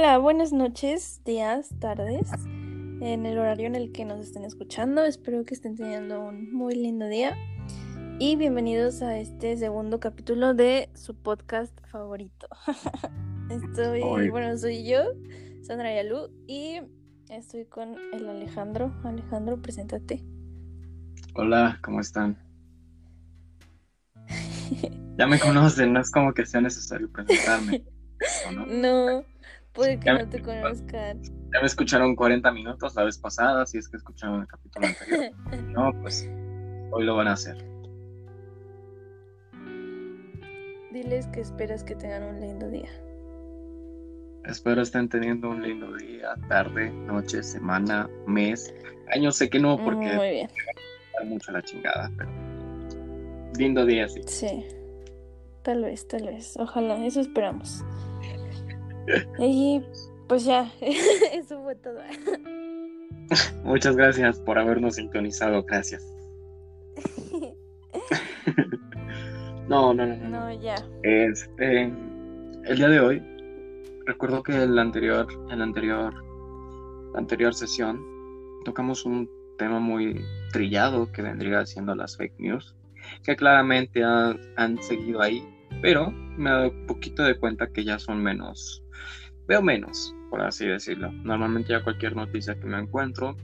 Hola, buenas noches, días, tardes, en el horario en el que nos estén escuchando. Espero que estén teniendo un muy lindo día. Y bienvenidos a este segundo capítulo de su podcast favorito. Estoy, bueno, soy yo, Sandra Yalú, y estoy con el Alejandro. Alejandro, preséntate. Hola, ¿cómo están? ya me conocen, no es como que sea necesario presentarme. no? no, puede que no te conozcan. Ya me escucharon 40 minutos la vez pasada, si es que escucharon el capítulo anterior. no, pues hoy lo van a hacer. Diles que esperas que tengan un lindo día. Espero estén teniendo un lindo día, tarde, noche, semana, mes. Año sé que no, porque Muy bien. mucho la chingada, pero lindo día, sí. Sí, tal vez, tal vez. Ojalá, eso esperamos. y pues ya, eso fue todo. Muchas gracias por habernos sintonizado, gracias. no, no, no, no. No, ya. Este, el día de hoy, recuerdo que el anterior, el anterior, la anterior sesión, tocamos un tema muy trillado que vendría siendo las fake news, que claramente han, han seguido ahí, pero me he dado un poquito de cuenta que ya son menos, veo menos, por así decirlo. Normalmente ya cualquier noticia que me encuentro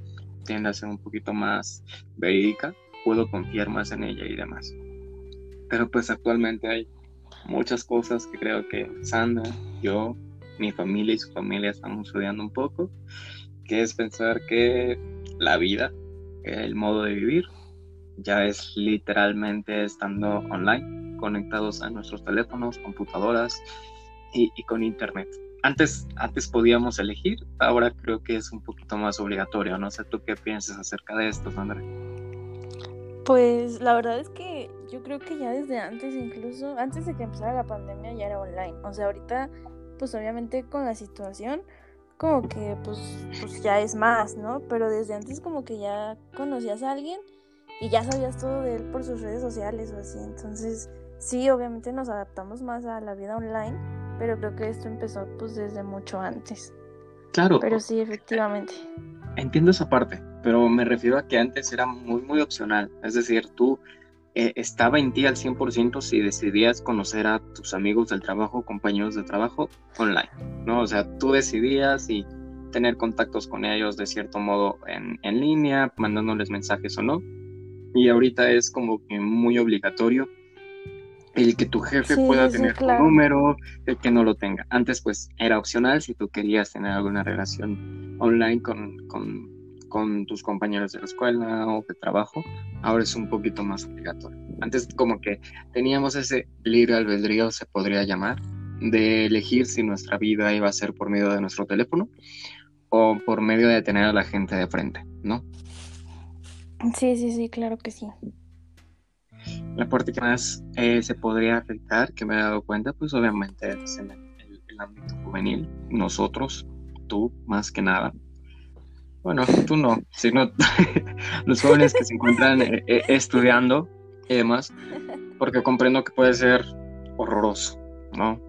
tiende a ser un poquito más verídica, puedo confiar más en ella y demás. Pero pues actualmente hay muchas cosas que creo que Sandra, yo, mi familia y su familia estamos estudiando un poco, que es pensar que la vida, el modo de vivir, ya es literalmente estando online, conectados a nuestros teléfonos, computadoras y, y con internet. Antes, antes podíamos elegir, ahora creo que es un poquito más obligatorio. No sé tú qué piensas acerca de esto, Sandra. Pues la verdad es que yo creo que ya desde antes, incluso antes de que empezara la pandemia, ya era online. O sea, ahorita, pues obviamente con la situación, como que pues, pues ya es más, ¿no? Pero desde antes como que ya conocías a alguien y ya sabías todo de él por sus redes sociales o así. Entonces, sí, obviamente nos adaptamos más a la vida online, pero creo que esto empezó pues desde mucho antes. Claro. Pero sí, efectivamente. Entiendo esa parte, pero me refiero a que antes era muy, muy opcional. Es decir, tú eh, estaba en ti al 100% si decidías conocer a tus amigos del trabajo, compañeros de trabajo online, ¿no? O sea, tú decidías y tener contactos con ellos de cierto modo en, en línea, mandándoles mensajes o no. Y ahorita es como que muy obligatorio el que tu jefe Sí, pueda sí, tener claro. tu número, el que no lo tenga. Antes pues era opcional si tú querías tener alguna relación online con, con, con tus compañeros de la escuela o de trabajo, ahora es un poquito más obligatorio. Antes como que teníamos ese libre albedrío, se podría llamar, de elegir si nuestra vida iba a ser por medio de nuestro teléfono o por medio de tener a la gente de frente, ¿no? Sí, sí, sí, claro que sí. La parte que más eh, se podría afectar, que me he dado cuenta, pues obviamente es en el, ámbito juvenil. Nosotros, tú más que nada. Bueno, tú no, sino los jóvenes que se encuentran eh, eh, estudiando y demás, porque comprendo que puede ser horroroso, ¿no?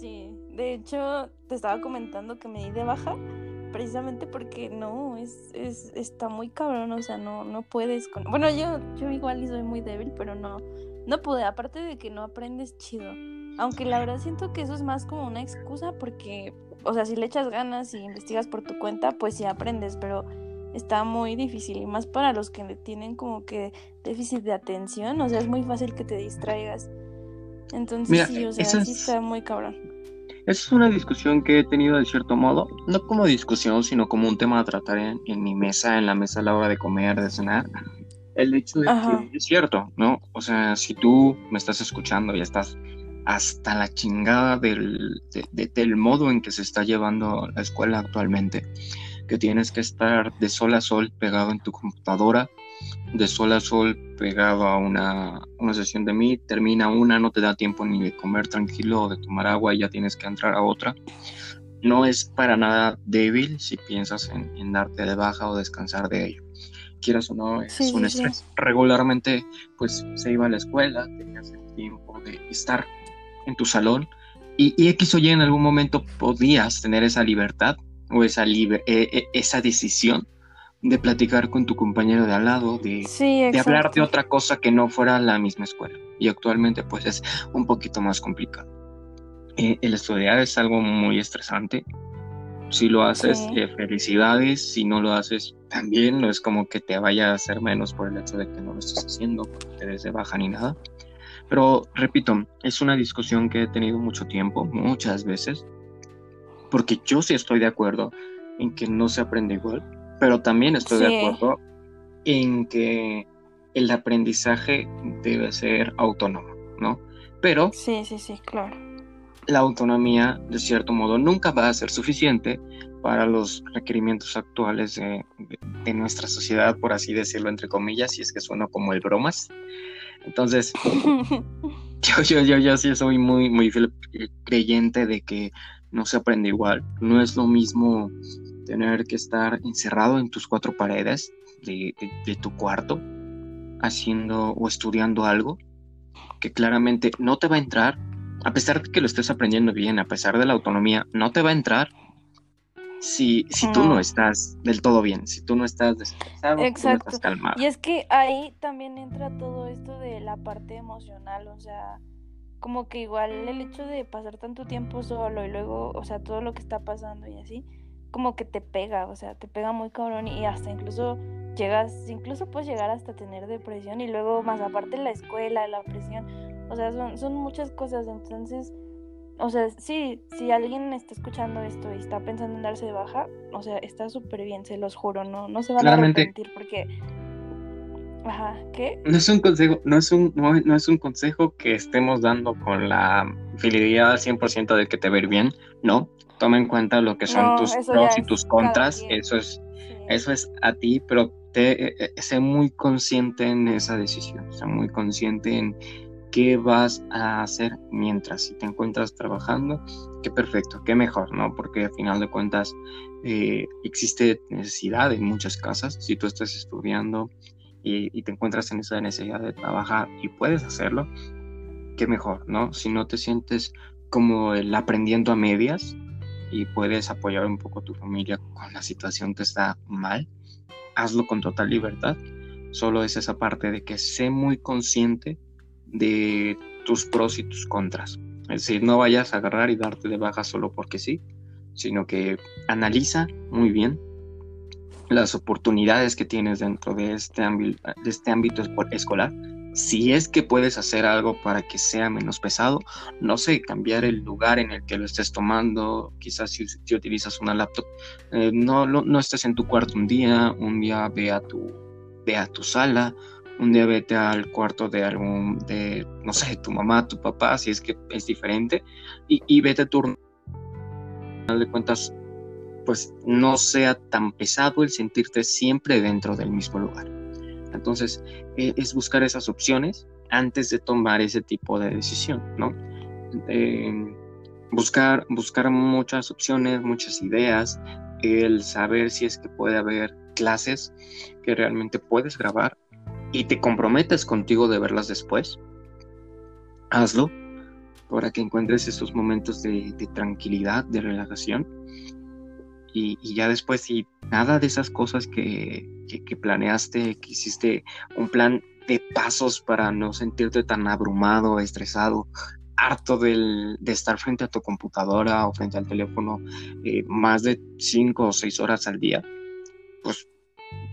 Sí, de hecho te estaba comentando que me di de baja precisamente porque no, es, es está muy cabrón, o sea, no, no puedes con... Bueno, yo, yo igual y soy muy débil, pero no, no pude, aparte de que no aprendes chido. Aunque la verdad siento que eso es más como una excusa porque, o sea, si le echas ganas y investigas por tu cuenta, pues sí aprendes, pero está muy difícil y más para los que tienen como que déficit de atención, o sea, es muy fácil que te distraigas. Entonces Mira, sí, o sea, sí es- está muy cabrón. Esa es una discusión que he tenido de cierto modo, no como discusión, sino como un tema a tratar en, en mi mesa, en la mesa a la hora de comer, de cenar. El hecho de Ajá. que es cierto, ¿no? O sea, si tú me estás escuchando y estás hasta la chingada del, de- de- del modo en que se está llevando la escuela actualmente, que tienes que estar de sol a sol pegado en tu computadora, de sol a sol pegado a una, una sesión de Meet, termina una, no te da tiempo ni de comer tranquilo o de tomar agua y ya tienes que entrar a otra. No es para nada débil si piensas en, en darte de baja o descansar de ello. Quieras o no, es Sí, un sí. estrés. Regularmente, pues se iba a la escuela, tenías el tiempo de estar en tu salón y, X o Y en algún momento podías tener esa libertad o esa, libre, eh, eh, esa decisión de platicar con tu compañero de al lado, de, de, hablar de otra cosa que no fuera la misma escuela. Y actualmente pues es un poquito más complicado. Eh, el estudiar es algo muy estresante. Si lo haces, felicidades. Si no lo haces, también no es como que te vaya a hacer menos por el hecho de que no lo estés haciendo, porque te des de baja ni nada. Pero repito, es una discusión que he tenido mucho tiempo, muchas veces, porque yo sí estoy de acuerdo en que no se aprende igual, pero también estoy de acuerdo en que el aprendizaje debe ser autónomo, ¿no? Pero... Sí, sí, sí, claro. La autonomía, de cierto modo, nunca va a ser suficiente para los requerimientos actuales de, de, nuestra sociedad, por así decirlo, entre comillas, si es que suena como el bromas. Entonces, yo, yo, yo, yo sí soy muy, muy creyente de que no se aprende igual. No es lo mismo tener que estar encerrado en tus cuatro paredes de, de, tu cuarto haciendo o estudiando algo que claramente no te va a entrar, a pesar de que lo estés aprendiendo bien, a pesar de la autonomía, no te va a entrar si, si tú no estás del todo bien, si tú no estás descansado, Exacto. no estás calmado. Y es que ahí también entra todo esto de la parte emocional, o sea, como que igual el hecho de pasar tanto tiempo solo y luego, o sea, todo lo que está pasando y así, como que te pega, o sea, te pega muy cabrón y hasta incluso llegas, incluso puedes llegar hasta tener depresión y luego más aparte la escuela, la presión, o sea, son, son muchas cosas, entonces o sea, sí, si alguien está escuchando esto y está pensando en darse de baja, o sea, está súper bien, se los juro, no, no se van a arrepentir porque... Ajá, ¿qué? No es un consejo, no es un, no, es un consejo que estemos dando con la fidelidad al 100% de que te ver bien, no. Toma en cuenta lo que son tus pros y tus contras, eso es, eso es a ti, pero te, eh, eh, sé muy consciente en esa decisión, sé muy consciente en qué vas a hacer mientras si te encuentras trabajando, qué perfecto, qué mejor, ¿no? Porque al final de cuentas eh, existe necesidad en muchas casas, si tú estás estudiando y, te encuentras en esa necesidad de trabajar y puedes hacerlo, qué mejor, ¿no? Si no te sientes como el aprendiendo a medias y puedes apoyar un poco a tu familia con la situación que está mal, hazlo con total libertad. Solo es esa parte de que sé muy consciente de tus pros y tus contras. Es decir, no vayas a agarrar y darte de baja solo porque sí, sino que analiza muy bien las oportunidades que tienes dentro de este, ámbito, de este ámbito escolar. Si es que puedes hacer algo para que sea menos pesado, no sé, cambiar el lugar en el que lo estés tomando, quizás si, utilizas una laptop, eh, no, estés en tu cuarto un día, un día ve a tu, ve a tu sala, un día vete al cuarto de algún, de, no sé, tu mamá, tu papá, si es que es diferente, y, y vete a turno. Al final de cuentas, pues no sea tan pesado el sentirte siempre dentro del mismo lugar. Entonces, e, es buscar esas opciones antes de tomar ese tipo de decisión, ¿no? buscar, buscar muchas opciones, muchas ideas, el saber si es que puede haber clases que realmente puedes grabar y te comprometes contigo de verlas después, hazlo para que encuentres esos momentos de, tranquilidad, de relajación. Y, ya después, si nada de esas cosas que, que, planeaste, que hiciste un plan de pasos para no sentirte tan abrumado, estresado, harto de estar frente a tu computadora o frente al teléfono eh, más de cinco o seis horas al día, pues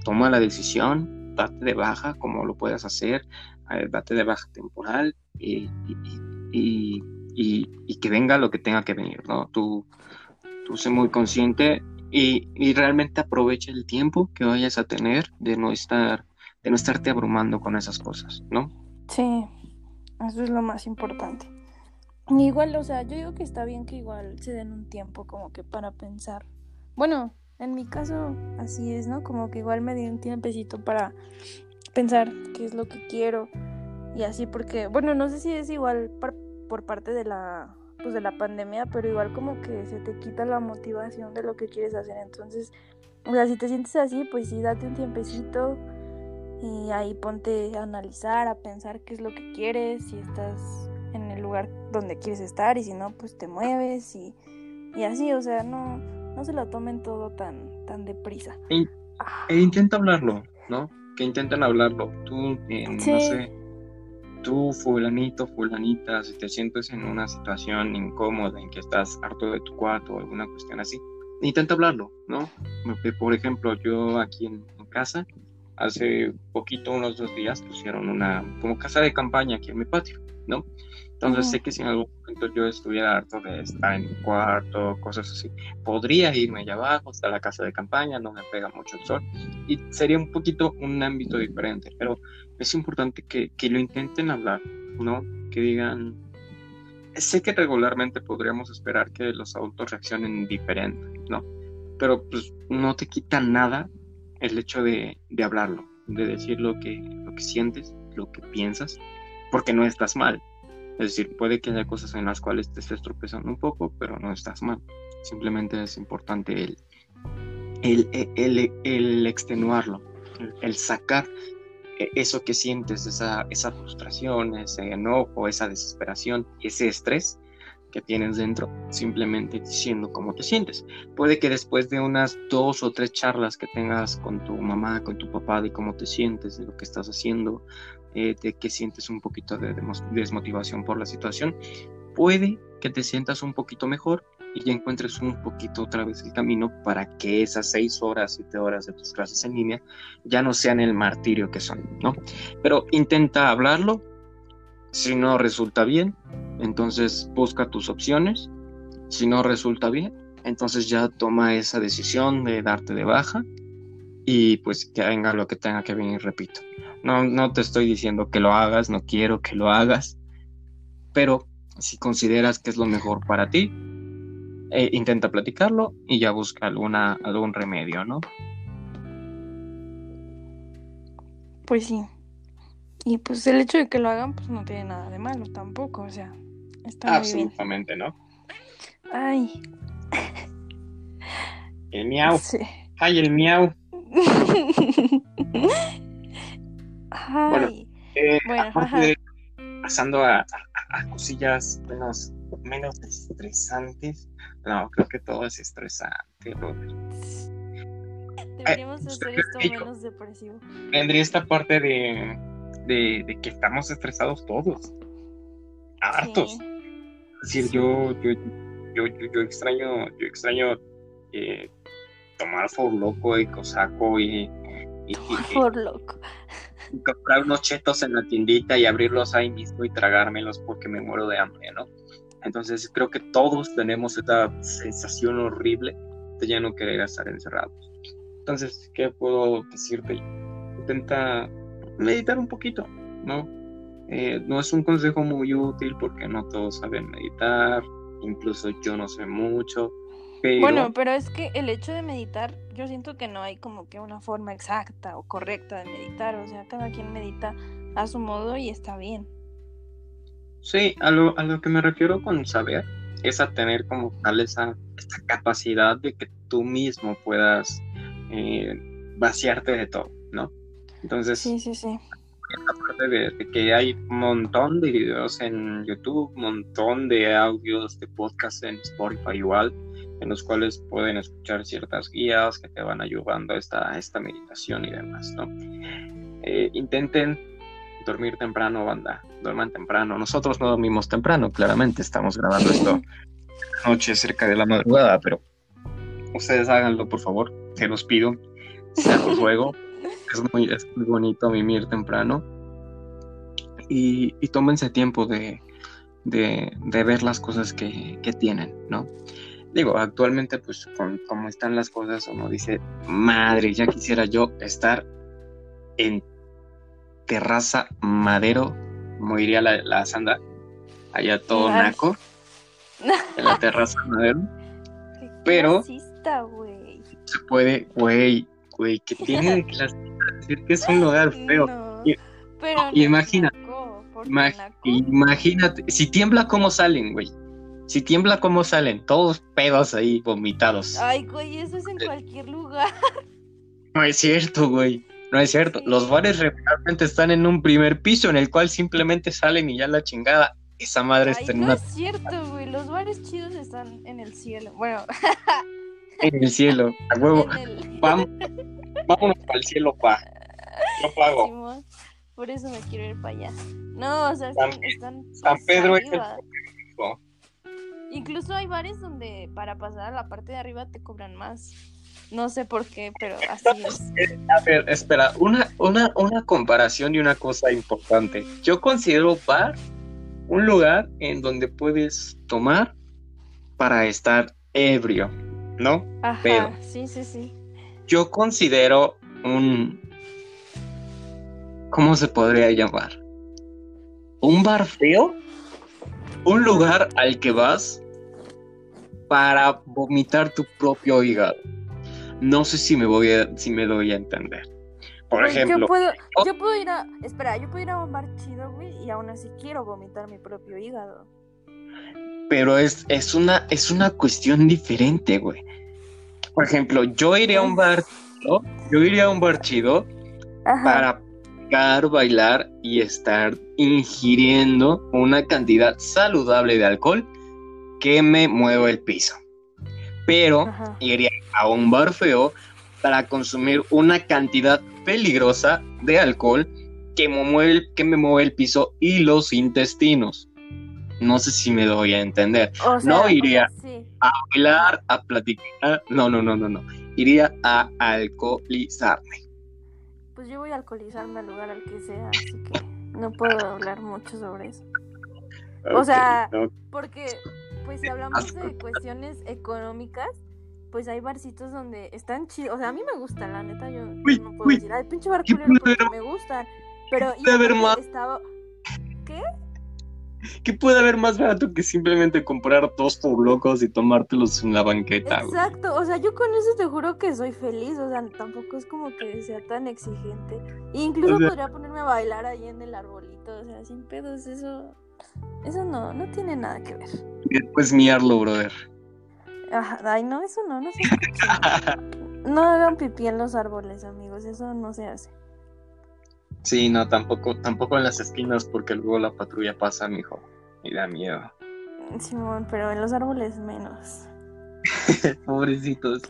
toma la decisión, date de baja como lo puedas hacer, eh, date de baja temporal y, que venga lo que tenga que venir, ¿no? Tú, tú sé muy consciente y, realmente aprovecha el tiempo que vayas a tener de no estar, de no estarte abrumando con esas cosas, ¿no? Sí, eso es lo más importante. Igual, o sea, yo digo que está bien que igual se den un tiempo como que para pensar. Bueno, en mi caso, así es, ¿no? Como que igual me di un tiempecito para pensar qué es lo que quiero y así, porque, bueno, no sé si es igual por, parte de la, pues de la pandemia, pero igual como que se te quita la motivación de lo que quieres hacer. Entonces, o sea, si te sientes así, pues sí, date un tiempecito y ahí ponte a analizar, a pensar qué es lo que quieres, si estás lugar donde quieres estar y si no, pues te mueves y, y así, o sea, no, no se lo tomen todo tan, tan deprisa. E, e intenta hablarlo, ¿no? Que intenten hablarlo. Tú, eh, no sé, tú, fulanito, fulanita, si te sientes en una situación incómoda en que estás harto de tu cuarto o alguna cuestión así, intenta hablarlo, ¿no? Por ejemplo, yo aquí en, casa, hace poquito, unos dos días, pusieron una como casa de campaña aquí en mi patio, ¿no? Entonces sé que si en algún momento yo estuviera harto de estar en mi cuarto, cosas así, podría irme allá abajo hasta la casa de campaña, no me pega mucho el sol y sería un poquito un ámbito diferente, pero es importante que, que lo intenten hablar, ¿no? Que digan, sé que regularmente podríamos esperar que los adultos reaccionen diferente, ¿no? Pero pues no te quita nada el hecho de, de hablarlo, de decir lo que, lo que sientes, lo que piensas, porque no estás mal. Es decir, puede que haya cosas en las cuales te estés tropezando un poco, pero no estás mal. Simplemente es importante el, el, el, el extenuarlo, el, sacar eso que sientes, esa, esa frustración, ese enojo, esa desesperación, ese estrés que tienes dentro, simplemente diciendo cómo te sientes. Puede que después de unas dos o tres charlas que tengas con tu mamá, con tu papá, de cómo te sientes, de lo que estás haciendo, eh, de que sientes un poquito de desmotivación por la situación, puede que te sientas un poquito mejor y ya encuentres un poquito otra vez el camino para que esas seis horas, siete horas de tus clases en línea ya no sean el martirio que son, ¿no? Pero intenta hablarlo, si no resulta bien, entonces busca tus opciones, si no resulta bien, entonces ya toma esa decisión de darte de baja y pues que venga lo que tenga que venir, repito. No, no te estoy diciendo que lo hagas, no quiero que lo hagas, pero si consideras que es lo mejor para ti, eh, intenta platicarlo y ya busca alguna, algún remedio, ¿no? Pues sí. Y pues el hecho de que lo hagan, pues no tiene nada de malo tampoco, o sea, está Absolutamente, ¿no? Ay. El miau. Ay, el miau. Ay. Bueno, eh, pasando a, a, cosillas menos, menos estresantes, no, creo que todo es estresante, Deberíamos hacer esto menos depresivo. Tendría esta parte de, de, que estamos estresados todos. Hartos. Es decir, yo, yo, yo, yo, extraño, yo extraño eh, tomar por loco y cosaco y, y, loco. comprar unos chetos en la tiendita y abrirlos ahí mismo y tragármelos porque me muero de hambre, ¿no? Entonces creo que todos tenemos esta sensación horrible de ya no querer estar encerrados. Entonces, ¿qué puedo decirte? Intenta meditar un poquito, ¿no? Eh, no es un consejo muy útil porque no todos saben meditar, incluso yo no sé mucho. Bueno, pero es que el hecho de meditar, yo siento que no hay como que una forma exacta o correcta de meditar, o sea, cada quien medita a su modo y está bien. Sí, a lo, a lo que me refiero con saber es a tener como tal esa, capacidad de que tú mismo puedas eh, vaciarte de todo, ¿no? Entonces, sí, sí, sí. Aparte de, que hay un montón de videos en YouTube, un montón de audios de podcast en Spotify igual, en los cuales pueden escuchar ciertas guías que te van ayudando a esta, esta meditación y demás, ¿no? Eh, intenten dormir temprano, banda. Duerman temprano. Nosotros no dormimos temprano, claramente. Estamos grabando esto noche cerca de la madrugada, pero ustedes háganlo, por favor. Se los pido. Se los ruego. es, muy, es muy bonito mimir temprano. Y, y tómense tiempo de, de, de, ver las cosas que, que tienen, ¿no? Digo, actualmente, pues, con cómo están las cosas, uno dice, madre, ya quisiera yo estar en terraza madero, como diría la, la Sandra, allá todo naco, en la terraza madero. Pero se puede, güey, güey, que tiene de decir que es un lugar feo. imagínate, imagínate, si tiembla, ¿cómo salen, güey? Si tiembla, ¿cómo salen? Todos pedos ahí, vomitados. Ay, güey, eso es en cualquier lugar. No es cierto, güey. No es cierto. Los bares realmente están en un primer piso en el cual simplemente salen y ya la chingada. esa madre Ay, está en no una es cierto, güey. Los bares chidos están en el cielo. Bueno, en el cielo, a huevo. el. Vamos, vámonos para el cielo, pa. Yo pago. Simón, Por eso me quiero ir para allá. No, o sea, están. San- están San Pedro es el. Incluso hay bares donde para pasar a la parte de arriba te cobran más. No sé por qué, pero así es. A ver, espera, una, una, una comparación y una cosa importante. Yo considero bar un lugar en donde puedes tomar para estar ebrio, ¿no? Ajá, Pero- sí, sí, sí. Yo considero un... ¿Cómo se podría llamar? ¿Un bar feo? Un lugar al que vas para vomitar tu propio hígado. No sé si me voy a, si me doy a entender. Por ejemplo, Yo puedo, oh. yo puedo ir a. Espera, yo puedo ir a un bar chido, güey, y aún así quiero vomitar mi propio hígado. pero es, es, una, es una cuestión diferente, güey. Por ejemplo, yo iré a un bar chido, yo iría a un bar chido Ajá. para picar, bailar y estar ingiriendo una cantidad saludable de alcohol que me mueva el piso. Pero Ajá. iría a un bar feo para consumir una cantidad peligrosa de alcohol que me mueve el, que me mueve el piso y los intestinos. No sé si me doy a entender. O sea, no o iría. sea, sí. A bailar, a platicar. No, no, no, no, no. Iría a alcoholizarme. Pues yo voy a alcoholizarme al lugar al que sea, así que no puedo hablar mucho sobre eso. O sea, Porque, pues si hablamos de cuestiones económicas, pues hay barcitos donde están chidos. O sea, a mí me gustan, la neta, yo Uy, no puedo uy. decir, ay, pinche bar ¿Qué culero me gustan. Pero y puede haber aparte más? estaba... ¿Qué? ¿Qué puede haber más barato que simplemente comprar dos por locos y tomártelos en la banqueta, güey? Exacto, o sea, yo con eso te juro que soy feliz, o sea, tampoco es como que sea tan exigente. E incluso O sea- podría ponerme a bailar ahí en el arbolito, o sea, sin pedos, eso... Eso no, no tiene nada que ver. Y después miarlo, brother. Ajá, ay, no, eso no, no se hace. No hagan pipí en los árboles, amigos, eso no se hace. Sí, no, tampoco, tampoco en las esquinas porque luego la patrulla pasa, mijo. Y da miedo. Simón, pero en los árboles menos. Pobrecitos.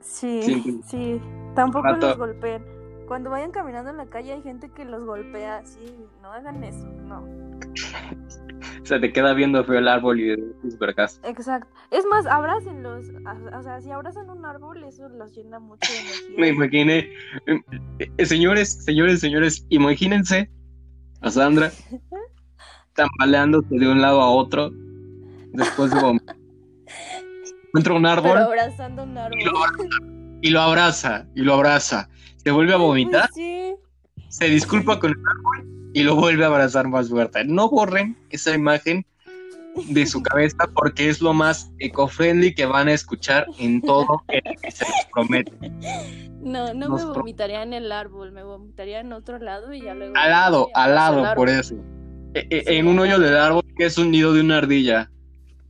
Sí, Sí. sí, tampoco los golpeen. Cuando vayan caminando en la calle hay gente que los golpea, sí, no hagan eso, no. Se te queda viendo feo el árbol y tus vergas. Exacto. Es más, abrácenlos, o sea, si abrazan un árbol, eso los llena mucho de energía. Me imaginé. eh, señores, señores, señores, imagínense a Sandra tambaleándose de un lado a otro después de vomitar. Encuentra un Pero árbol abrazando un árbol. y lo, abraza, y lo abraza, y lo abraza. Se vuelve a vomitar, Pues sí. Se disculpa con el árbol y lo vuelve a abrazar más fuerte. No borren esa imagen de su cabeza porque es lo más eco-friendly que van a escuchar en todo el que se les promete. No, no Nos me vomitaría en el árbol, me vomitaría en otro lado y ya luego. Al lado, al lado, por eso. E- e- En un hoyo del árbol que es un nido de una ardilla.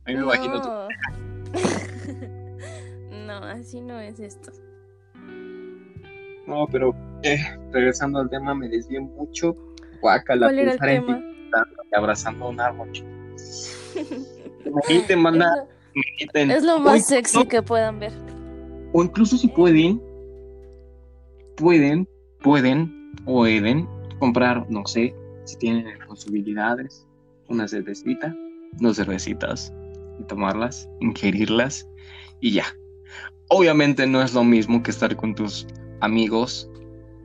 A mí me imagino tú. No. no, así no es esto. No, pero eh, regresando al tema, me desvié mucho. Guácala, ¿Cuál era el pensar en y abrazando a un árbol. Imagínate, manda, Es lo-. Es más sexy que puedan ver. O incluso si pueden, pueden, pueden, pueden comprar, no sé, si tienen posibilidades, una cervecita, dos cervecitas, y tomarlas, ingerirlas y ya. Obviamente no es lo mismo que estar con tus amigos,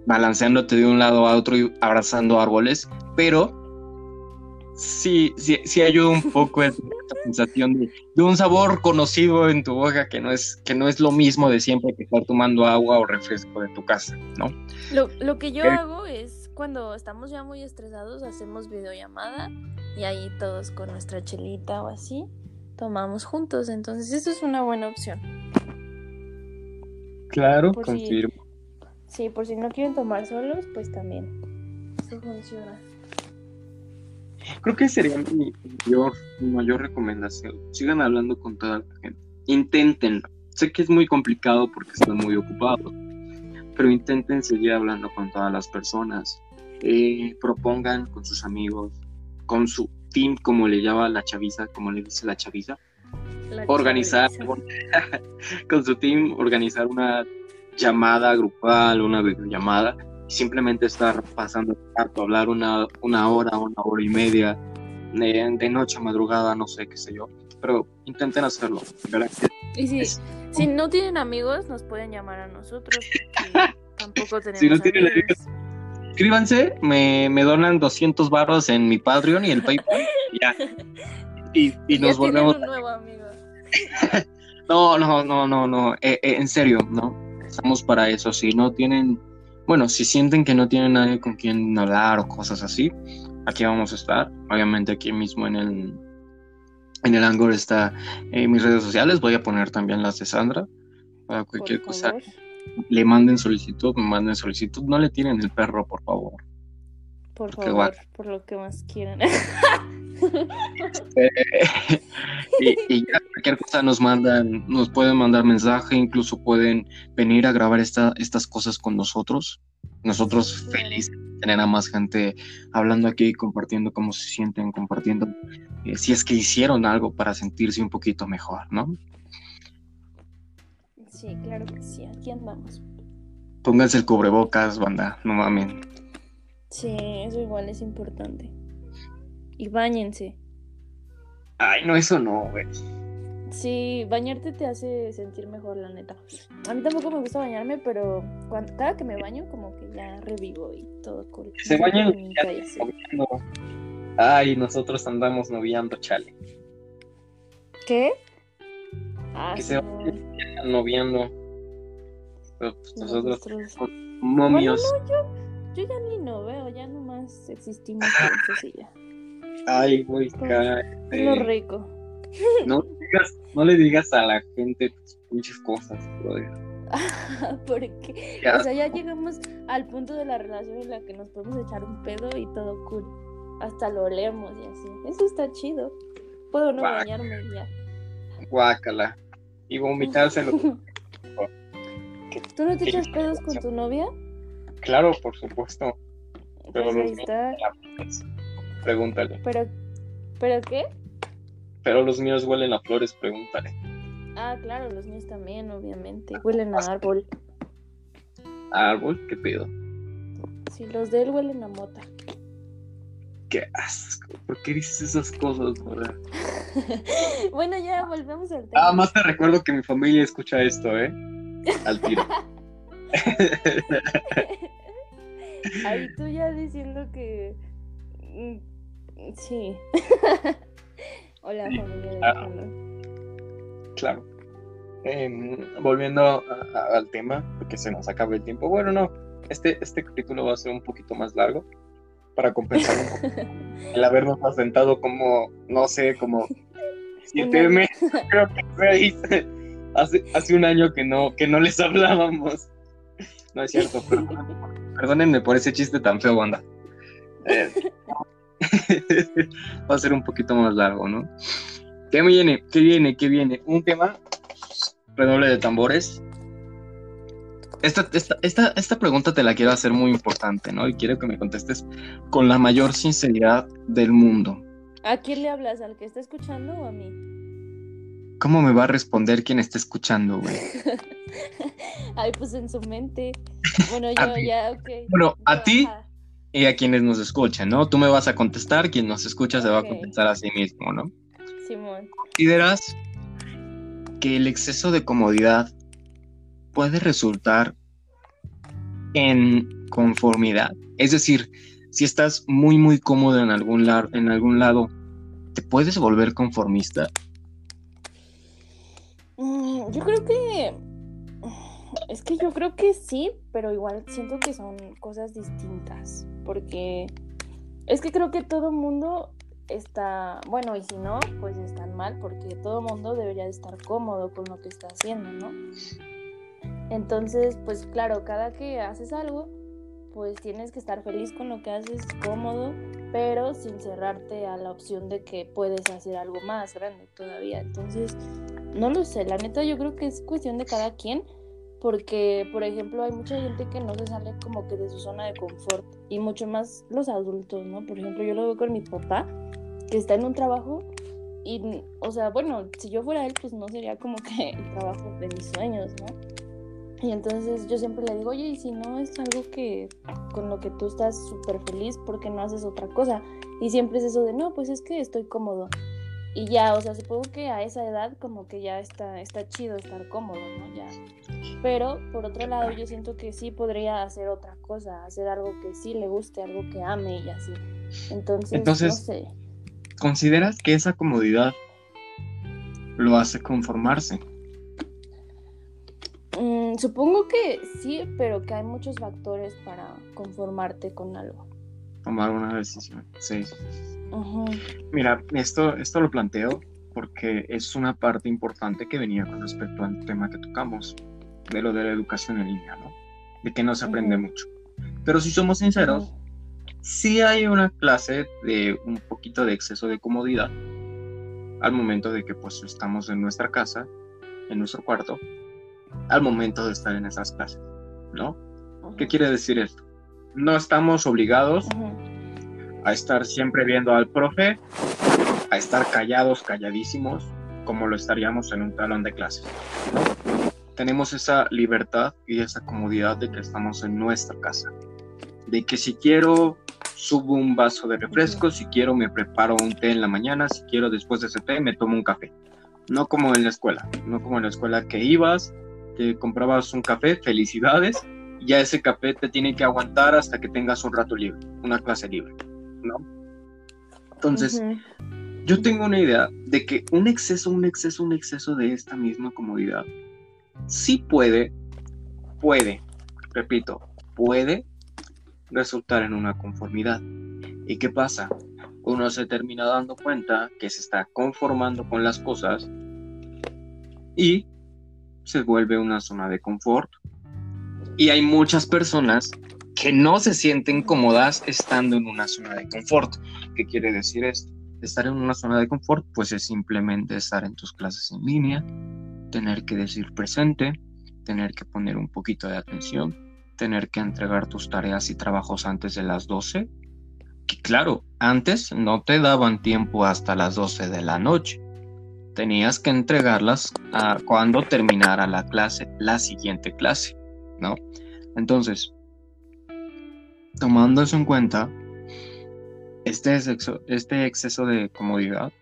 balanceándote de un lado a otro y abrazando árboles, pero sí, sí, sí ayuda un poco esta sensación de, de un sabor conocido en tu boca que no es que no es lo mismo de siempre que estar tomando agua o refresco de tu casa, ¿no? Lo, lo que yo Eh. hago es cuando estamos ya muy estresados, hacemos videollamada y ahí todos con nuestra chelita o así tomamos juntos. Entonces, eso es una buena opción. Claro, Por si- confirmo. Sí, por si no quieren tomar solos, pues también. Eso funciona. Creo que sería mi mayor, mi mayor recomendación. Sigan hablando con toda la gente. Inténtenlo. Sé que es muy complicado porque están muy ocupados, pero intenten seguir hablando con todas las personas. Eh, propongan con sus amigos, con su team, como le llama la chaviza, como le dice la chaviza, La organizar chaviza. con su team, organizar una llamada grupal, una videollamada, simplemente estar pasando el rato, hablar una, una hora, una hora y media, de, de noche a madrugada, no sé, qué sé yo, pero intenten hacerlo, ¿verdad? Y si, Es- si no tienen amigos, nos pueden llamar a nosotros. porque Tampoco tenemos Si no tienen amigos. Suscríbanse, me, me donan 200 barros en mi Patreon y el PayPal, ya. Y, y Ya nos volvemos tienen un nuevo amigo. No, no, no, no, no, eh, eh, en serio, no. Estamos para eso. Si no tienen, bueno, si sienten que no tienen nadie con quien hablar o cosas así, aquí vamos a estar. Obviamente aquí mismo en el, en el Angor está eh, mis redes sociales. Voy a poner también las de Sandra. Para cualquier cosa, le manden solicitud, me manden solicitud. No le tiren el perro, por favor. Por favor, por lo que más quieran. y, y ya cualquier cosa nos mandan, nos pueden mandar mensaje, incluso pueden venir a grabar esta, estas cosas con nosotros. Nosotros felices de tener a más gente hablando aquí, compartiendo cómo se sienten, compartiendo eh, si es que hicieron algo para sentirse un poquito mejor, ¿no? Sí, claro que sí, aquí andamos. Pónganse el cubrebocas, banda, no mamen. Sí, eso igual es importante. Y bañense. Ay, no, eso no, güey. Sí, bañarte te hace sentir mejor, la neta. A mí tampoco me gusta bañarme, pero cada que me baño, como que ya revivo y todo cool. Se bañan. Ay, nosotros andamos noviando, chale. ¿Qué? Ah, Que se Simón, Noviando. Pero, pues, nosotros nuestros- momios. Bueno, no, yo, yo ya ni no veo, ya nomás existimos y ya. Ay, güey, Es lo cállate. rico. No, le digas- no le digas a la gente pinches cosas, brother. Porque, Ya. o sea, ya llegamos al punto de la relación en la que nos podemos echar un pedo y todo cool. Hasta lo olemos y así. Eso está chido. Puedo no Guau. bañarme ya. Guácala. Y vomitárselo. ¿Tú no te echas pedos con tu novia? Claro, por supuesto. Pero Pues ahí los está. míos, pregúntale. ¿Pero, ¿Pero qué? Pero los míos huelen a flores, pregúntale. Ah, claro, los míos también, obviamente. Huelen a árbol. Árbol, qué pedo. Sí, los de él huelen a mota. Qué asco. ¿Por qué dices esas cosas, brother? bueno, ya volvemos al tema. Nada más te recuerdo que mi familia escucha esto, ¿eh? Al tiro. Ahí tú ya diciendo que. mm, Sí. Hola, Sí, familia de claro. Claro. Em, volviendo a- a- al tema, porque se nos acaba el tiempo. Bueno, no, este, este capítulo va a ser un poquito más largo para compensar un poco el habernos asentado como, no sé, como siete meses, creo que seis. Hace, hace un año que no, que no les hablábamos. No es cierto, pero perdónenme por ese chiste tan feo, banda. Eh, va a ser un poquito más largo, ¿no? ¿Qué viene? ¿Qué viene? ¿Qué viene? Un tema, redoble de tambores. Esta, esta, esta, esta pregunta te la quiero hacer muy importante, ¿no? Y quiero que me contestes con la mayor sinceridad del mundo. ¿A quién le hablas? ¿Al que está escuchando o a mí? ¿Cómo me va a responder quien esté escuchando, güey? Ay, pues en su mente. Bueno, yo ya, ok. Bueno, a ti ajá. y a quienes nos escuchan, ¿no? Tú me vas a contestar, quien nos escucha se va a contestar a sí mismo, ¿no? Simón. ¿Consideras que el exceso de comodidad puede resultar en conformidad? Es decir, si estás muy muy cómodo en algún, en algún lado, ¿te puedes volver conformista? Yo creo que. Es que yo creo que sí, pero igual siento que son cosas distintas. Porque es que creo que todo mundo está. Bueno, y si no, pues están mal, porque todo mundo debería de estar cómodo con lo que está haciendo, ¿no? Entonces, pues claro, cada que haces algo, pues tienes que estar feliz con lo que haces, cómodo, pero sin cerrarte a la opción de que puedes hacer algo más grande todavía. Entonces, no lo sé, la neta yo creo que es cuestión de cada quien, porque por ejemplo hay mucha gente que no se sale como que de su zona de confort y mucho más los adultos, ¿no? Por ejemplo, yo lo veo con mi papá, que está en un trabajo y, o sea, bueno, si yo fuera él, pues no sería como que el trabajo de mis sueños, ¿no? Y entonces yo siempre le digo, oye, y si no es algo que con lo que tú estás súper feliz, ¿por qué no haces otra cosa? Y siempre es eso de, no, pues es que estoy cómodo. Y ya, o sea, supongo que a esa edad como que ya está, está chido estar cómodo, ¿no? Ya. Pero por otro lado, yo siento que sí podría hacer otra cosa, hacer algo que sí le guste, algo que ame y así. Entonces, Entonces no sé. ¿consideras que esa comodidad lo hace conformarse? Mm, supongo que sí, pero que hay muchos factores para conformarte con algo. Tomar una decisión, sí. Mira, esto, esto lo planteo porque es una parte importante que venía con respecto al tema que tocamos, de lo de la educación en línea, ¿no? De que no se aprende mucho. Pero si somos sinceros, ujú. sí hay una clase de un poquito de exceso de comodidad al momento de que pues estamos en nuestra casa, en nuestro cuarto, al momento de estar en esas clases, ¿no? ¿Qué quiere decir esto? No estamos obligados a estar siempre viendo al profe, a estar callados, calladísimos, como lo estaríamos en un talón de clases. Tenemos esa libertad y esa comodidad de que estamos en nuestra casa. De que si quiero subo un vaso de refresco, si quiero me preparo un té en la mañana, si quiero después de ese té me tomo un café. No como en la escuela, no como en la escuela que ibas, te comprabas un café, felicidades, ya ese café te tiene que aguantar hasta que tengas un rato libre, una clase libre, ¿no? Entonces, yo tengo una idea de que un exceso, un exceso, un exceso de esta misma comodidad sí puede, puede, repito, puede resultar en una conformidad. ¿Y qué pasa? Uno se termina dando cuenta que se está conformando con las cosas y se vuelve una zona de confort. Y hay muchas personas que no se sienten cómodas estando en una zona de confort. ¿Qué quiere decir esto? Estar en una zona de confort, pues es simplemente estar en tus clases en línea, tener que decir presente, tener que poner un poquito de atención, tener que entregar tus tareas y trabajos antes de las 12. Que claro, antes no te daban tiempo hasta las 12 de la noche. Tenías que entregarlas a cuando terminara la clase, la siguiente clase, ¿no? Entonces, tomando eso en cuenta, este exceso, este exceso de comodidad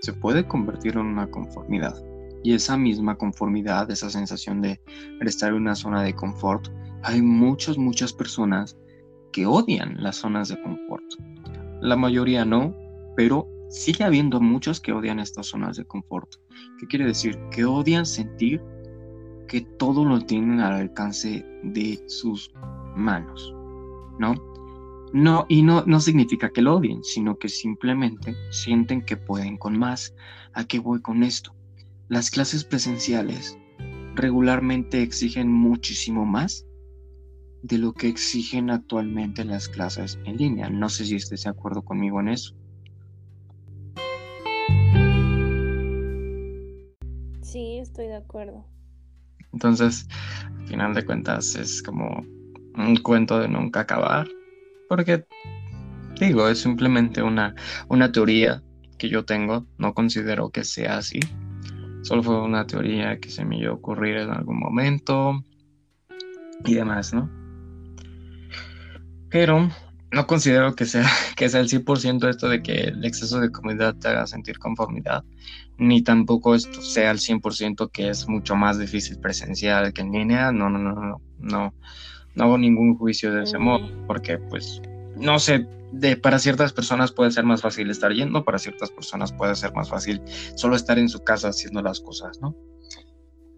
se puede convertir en una conformidad. Y esa misma conformidad, esa sensación de estar en una zona de confort, hay muchas, muchas personas que odian las zonas de confort. La mayoría no, pero sigue habiendo muchos que odian estas zonas de confort. ¿Qué quiere decir? Que odian sentir que todo lo tienen al alcance de sus manos, ¿no? No, y no, no significa que lo odien, sino que simplemente sienten que pueden con más. ¿A qué voy con esto? Las clases presenciales regularmente exigen muchísimo más de lo que exigen actualmente las clases en línea. No sé si estés de acuerdo conmigo en eso. Sí, estoy de acuerdo. Entonces, al final de cuentas, es como un cuento de nunca acabar, porque digo, es simplemente una, una teoría que yo tengo, no considero que sea así, solo fue una teoría que se me iba a ocurrir en algún momento y demás, ¿no? Pero no considero que sea, que sea el 100% esto de que el exceso de comodidad te haga sentir conformidad, ni tampoco esto sea el 100% que es mucho más difícil presencial que en línea, no, no, no, no, no, no hago ningún juicio de ese modo, porque pues, no sé, de, para ciertas personas puede ser más fácil estar yendo, para ciertas personas puede ser más fácil solo estar en su casa haciendo las cosas, ¿no?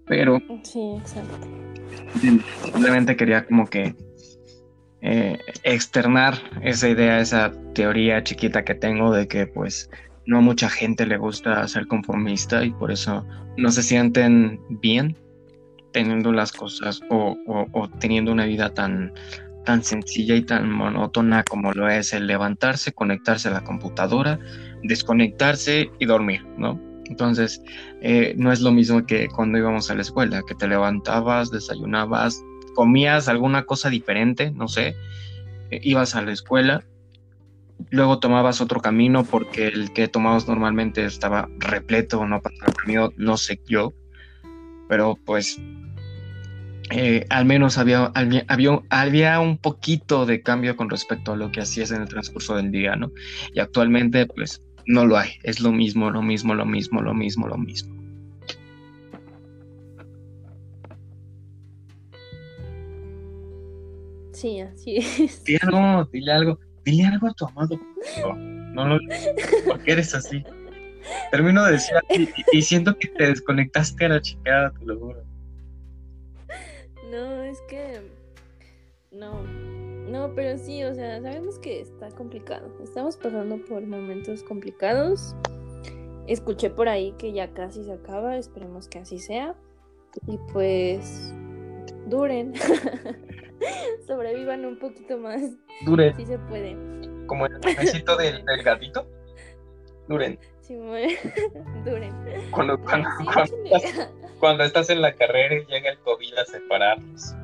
Pero Sí, exacto. simplemente quería como que eh, externar esa idea, esa teoría chiquita que tengo de que pues no a mucha gente le gusta ser conformista y por eso no se sienten bien teniendo las cosas o, teniendo una vida tan, tan sencilla y tan monótona como lo es el levantarse, conectarse a la computadora, desconectarse y dormir, ¿no? Entonces, eh, no es lo mismo que cuando íbamos a la escuela, que te levantabas, desayunabas, comías alguna cosa diferente, no sé, eh, ibas a la escuela luego tomabas otro camino porque el que tomabas normalmente estaba repleto, no pasaba camino, no sé yo, pero pues eh, al menos había, había, había, un poquito de cambio con respecto a lo que hacías en el transcurso del día, ¿no? Y actualmente pues no lo hay, es lo mismo, lo mismo, lo mismo, lo mismo, lo mismo. Sí, así es. Dile algo, dile algo, dile algo a tu amado. No, no, porque eres así. Termino de decir y, siento que te desconectaste a la chica, te lo juro. No, es que no, no, pero sí, o sea, sabemos que está complicado. Estamos pasando por momentos complicados. Escuché por ahí que ya casi se acaba, esperemos que así sea. Y pues duren. Sobrevivan un poquito más. Duren. Sí se puede. Como el besito del, del gatito. Duren. Sí, duren. Cuando, cuando, cuando, estás, en la carrera y llega el COVID a separarlos.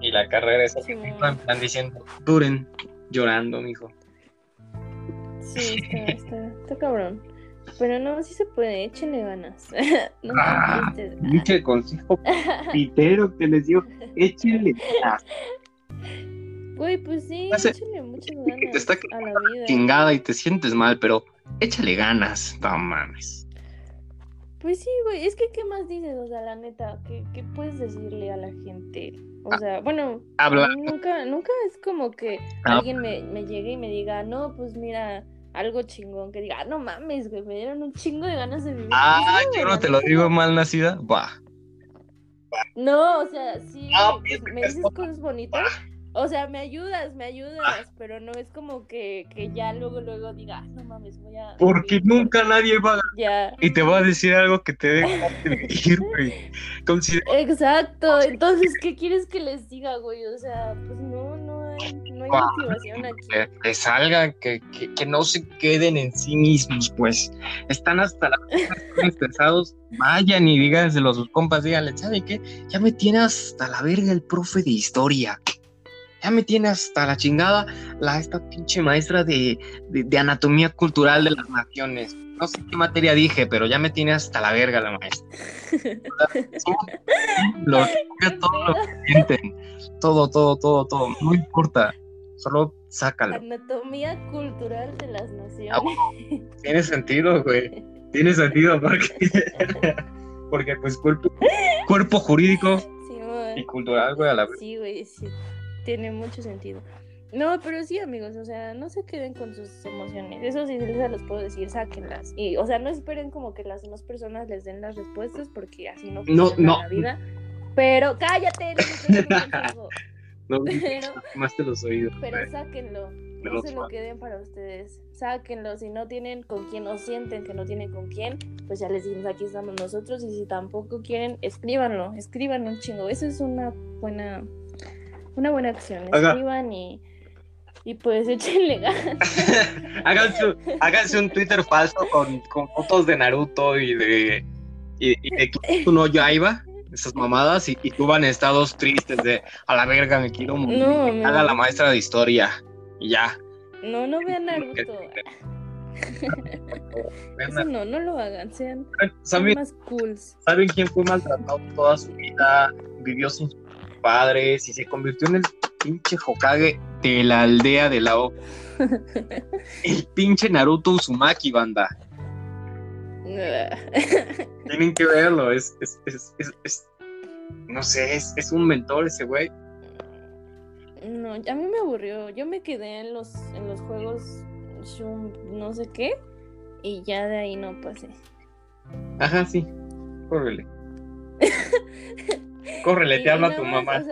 Y la carrera es así, están diciendo, duren, llorando, mijo. Sí, está, está, está cabrón. Pero no, sí se puede, échenle ganas. no ah, Dice consejo pitero que les digo, échenle ganas. Güey, pues sí, échale muchas ganas te está a la vida. chingada y te sientes mal, pero échale ganas, no mames. Pues sí, güey, es que ¿qué más dices? O sea, la neta, ¿qué, qué puedes decirle a la gente? O ah, sea, bueno, nunca, nunca es como que ah. alguien me, me llegue y me diga, no, pues mira, algo chingón, que diga, ah, no mames, güey, me dieron un chingo de ganas de vivir. Ah, yo no te lo digo mal nacida, bah. No, o sea, sí, pues, me dices cosas bonitas, o sea, me ayudas, me ayudas, ah. pero no es como que, que ya luego, luego diga, no mames, voy a... Porque nunca nadie va a... Ya. Y te va a decir algo que te deja de vivir, güey. Exacto, entonces, ¿qué quieres que les diga, güey? O sea, pues no, no no hay motivación aquí. Que, salgan, que, que, que, no se queden en sí mismos, pues. Están hasta la... estresados, vayan y díganse a sus compas, díganle, ¿sabe qué? Ya me tiene hasta la verga el profe de historia ya me tiene hasta la chingada la esta pinche maestra de, anatomía cultural de las naciones. No sé qué materia dije, pero ya me tiene hasta la verga la maestra. lo, todo lo que sienten. Todo, todo, todo, todo. No importa. Solo sácalo. Anatomía cultural de las naciones. Ah, tiene sentido, güey. Tiene sentido porque, porque pues cuerpo, cuerpo jurídico y cultural, güey, a la vez. Sí, güey, sí tiene mucho sentido. No, pero sí, amigos, o sea, no se queden con sus emociones. Eso sí se los puedo decir, sáquenlas. Y, o sea, no esperen como que las demás personas les den las respuestas porque así no funciona la vida. Pero cállate, no, pero, más te los oídos. Pero sáquenlo. No se lo queden para ustedes. Sáquenlo. Si no tienen con quién o sienten que no tienen con quién, pues ya les dijimos aquí estamos nosotros. Y si tampoco quieren, escríbanlo. Escriban un chingo. Eso es una buena una buena acción. Escriban y, y pues échenle ganas. háganse, un Twitter falso con, con, fotos de Naruto y de, y, de Kimetsu no Yaiba, esas mamadas, y, y suban estados tristes de a la verga me quiero morir. No, Haga la maestra de historia y ya. No, no vean Naruto. Eso no, no lo hagan, sean, más cool. ¿Saben quién fue maltratado toda su vida? Vivió sin padres y se convirtió en el pinche Hokage de la aldea de la O. el pinche Naruto Uzumaki, banda. Tienen que verlo, es, es, es, no sé, es, un mentor ese güey. No, a mí me aburrió. Yo me quedé en los, en los juegos no sé qué y ya de ahí no pasé. Ajá, sí. Córrele. Córrele, te habla tu mamá.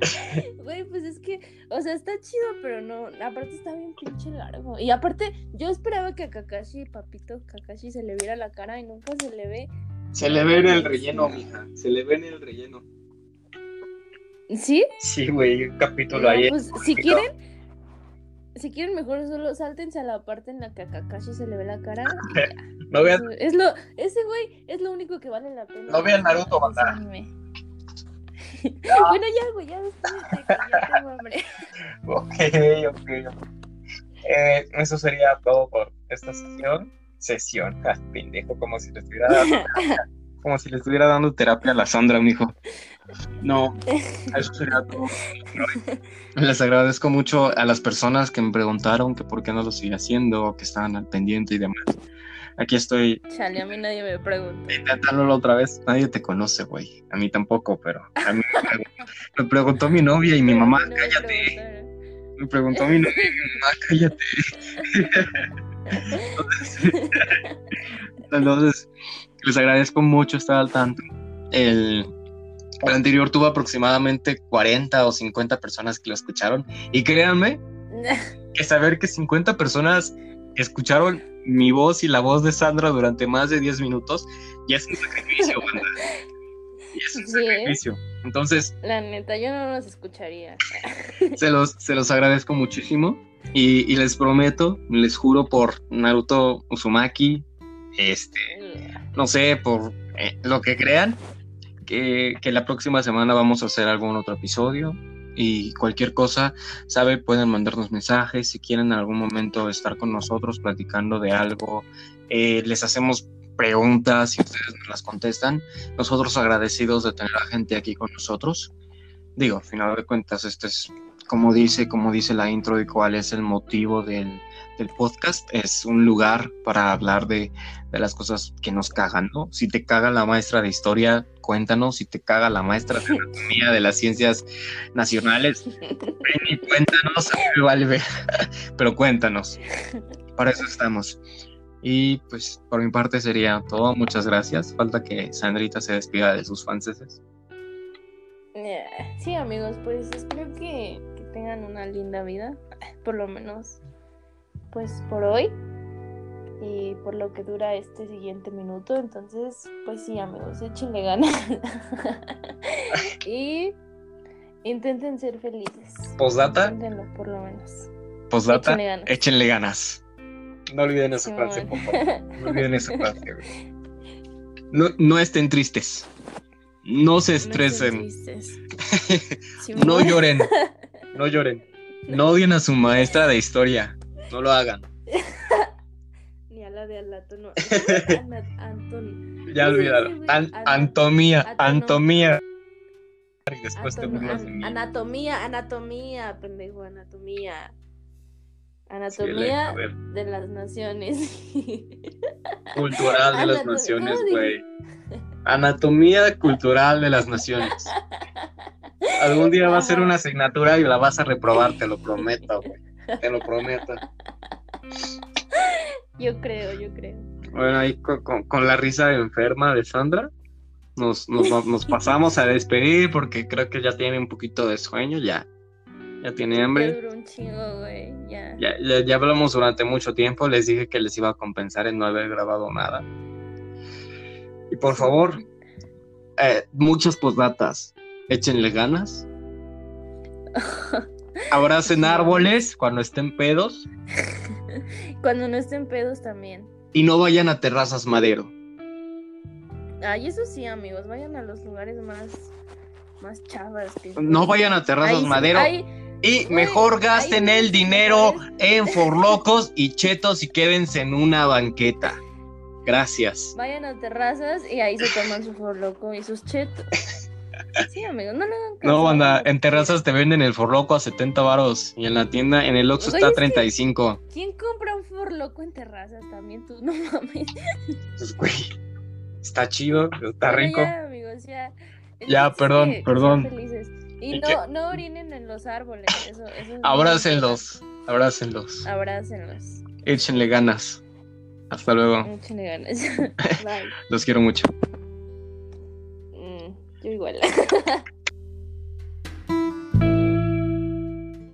Güey, pues es que, o sea, está chido, pero no, aparte está bien pinche largo. Y aparte, yo esperaba que a Kakashi, papito Kakashi, se le viera la cara y nunca se le ve. Se le ve en el relleno, mija. Se le ve en el relleno. ¿Sí? Sí, güey, un capítulo ahí. Pues, si quieren, si quieren mejor solo sáltense a la parte en la que a Kakashi se le ve la cara. no vean. Es lo, ese güey es lo único que vale la pena. No vean Naruto, banda. Bueno, ya, güey, ya ya tengo hambre. ok, ok. Eh, eso sería todo por esta sesión. Sesión, ja, pendejo, como si le estuviera dando terapia, como si le estuviera dando terapia a la Sandra, mijo. No, eso sería todo. Les agradezco mucho a las personas que me preguntaron que por qué no lo sigue haciendo, que estaban al pendiente y demás. Aquí estoy Chale, a mí nadie me pregunta. intentándolo otra vez. Nadie te conoce, güey. A mí tampoco, pero a mí me preguntó, me preguntó mi novia y mi mamá, No cállate. Me preguntó mi novia y mi mamá, cállate. Entonces, entonces, les agradezco mucho estar al tanto. El, el anterior tuvo aproximadamente 40 o 50 personas que lo escucharon. Y créanme que saber que 50 personas escucharon mi voz y la voz de Sandra durante más de 10 minutos ya es un sacrificio, banda. Ya es un Sí, sacrificio. Entonces, La neta, yo no los escucharía. se los, se los agradezco muchísimo y, y les prometo, les juro por Naruto Uzumaki, este, no sé, por eh, lo que crean, que, que la próxima semana vamos a hacer algún otro episodio y cualquier cosa, sabe, pueden mandarnos mensajes si quieren en algún momento estar con nosotros platicando de algo, eh, les hacemos preguntas y ustedes nos las contestan. Nosotros agradecidos de tener a gente aquí con nosotros. Digo, al final de cuentas, este es como dice, como dice la intro y cuál es el motivo del, del podcast, es un lugar para hablar de, de las cosas que nos cagan, ¿no? Si te caga la maestra de historia, cuéntanos. Si te caga la maestra de anatomía de las ciencias nacionales, ven y cuéntanos. Vale. Pero cuéntanos. Para eso estamos. Y pues por mi parte sería todo. Muchas gracias. Falta que Sandrita se despida de sus fanses. Eh, Sí, amigos, pues espero que tengan una linda vida, por lo menos, pues por hoy y por lo que dura este siguiente minuto. Entonces, pues sí, amigos, échenle ganas y intenten ser felices. Postdata. Inténtenlo, por lo menos. Postdata. Échenle ganas. Échenle ganas. No olviden esa Simón. frase, por favor. No olviden esa frase. No, no estén tristes. No se No estresen. No lloren. No lloren. No odien a su maestra de historia. No lo hagan. Ni a la de Alato, no. Anton. Ya ¿Cómo se olvídalo. dice, güey? An- Ana- antomía. Atono- Antomía. Y después te Atono- burlas de an- mí. anatomía, anatomía, pendejo, anatomía. Anatomía de las naciones. Cultural de las naciones, ¿cómo güey. Anatomía cultural de las naciones. Algún día va a ser una asignatura y la vas a reprobar, te lo prometo, güey. Te lo prometo. yo creo, yo creo. Bueno, ahí con, con- con la risa enferma de Sandra, nos, nos, va- nos pasamos a despedir porque creo que ya tiene un poquito de sueño, ya. Ya tiene Ya hambre. duró un chingo, güey. Ya. Ya, ya, ya hablamos durante mucho tiempo, les dije que les iba a compensar en no haber grabado nada. Y por favor, eh, muchas postdatas, échenle ganas. Abracen árboles cuando estén pedos Cuando no estén pedos también. y no vayan a terrazas madero. Ay, eso sí, amigos, vayan a los lugares más, más chavas. que- No vayan a terrazas Ahí madero. ahí- Y mejor gasten hay el dinero en forlocos y chetos y quédense en una banqueta. Gracias. Vayan a terrazas y ahí se toman su forloco y sus chetos. Sí, amigos, no hagan caso. No, banda, en terrazas te venden el forloco a 70 varos y en la tienda, en el Oxxo está a es que- 35. ¿Quién compra un forloco en terrazas también? Tú, no mames. Pues, güey, está chido, está Bueno, rico. Ya, amigos, ya. El Ya, perdón, que- perdón. Y, Y no, no orinen en los árboles. Eso, eso es Abrácenlos, abrácenlos. Abrácenlos. Échenle ganas. Hasta luego. Échenle ganas. Bye. Los quiero mucho. Yo igual.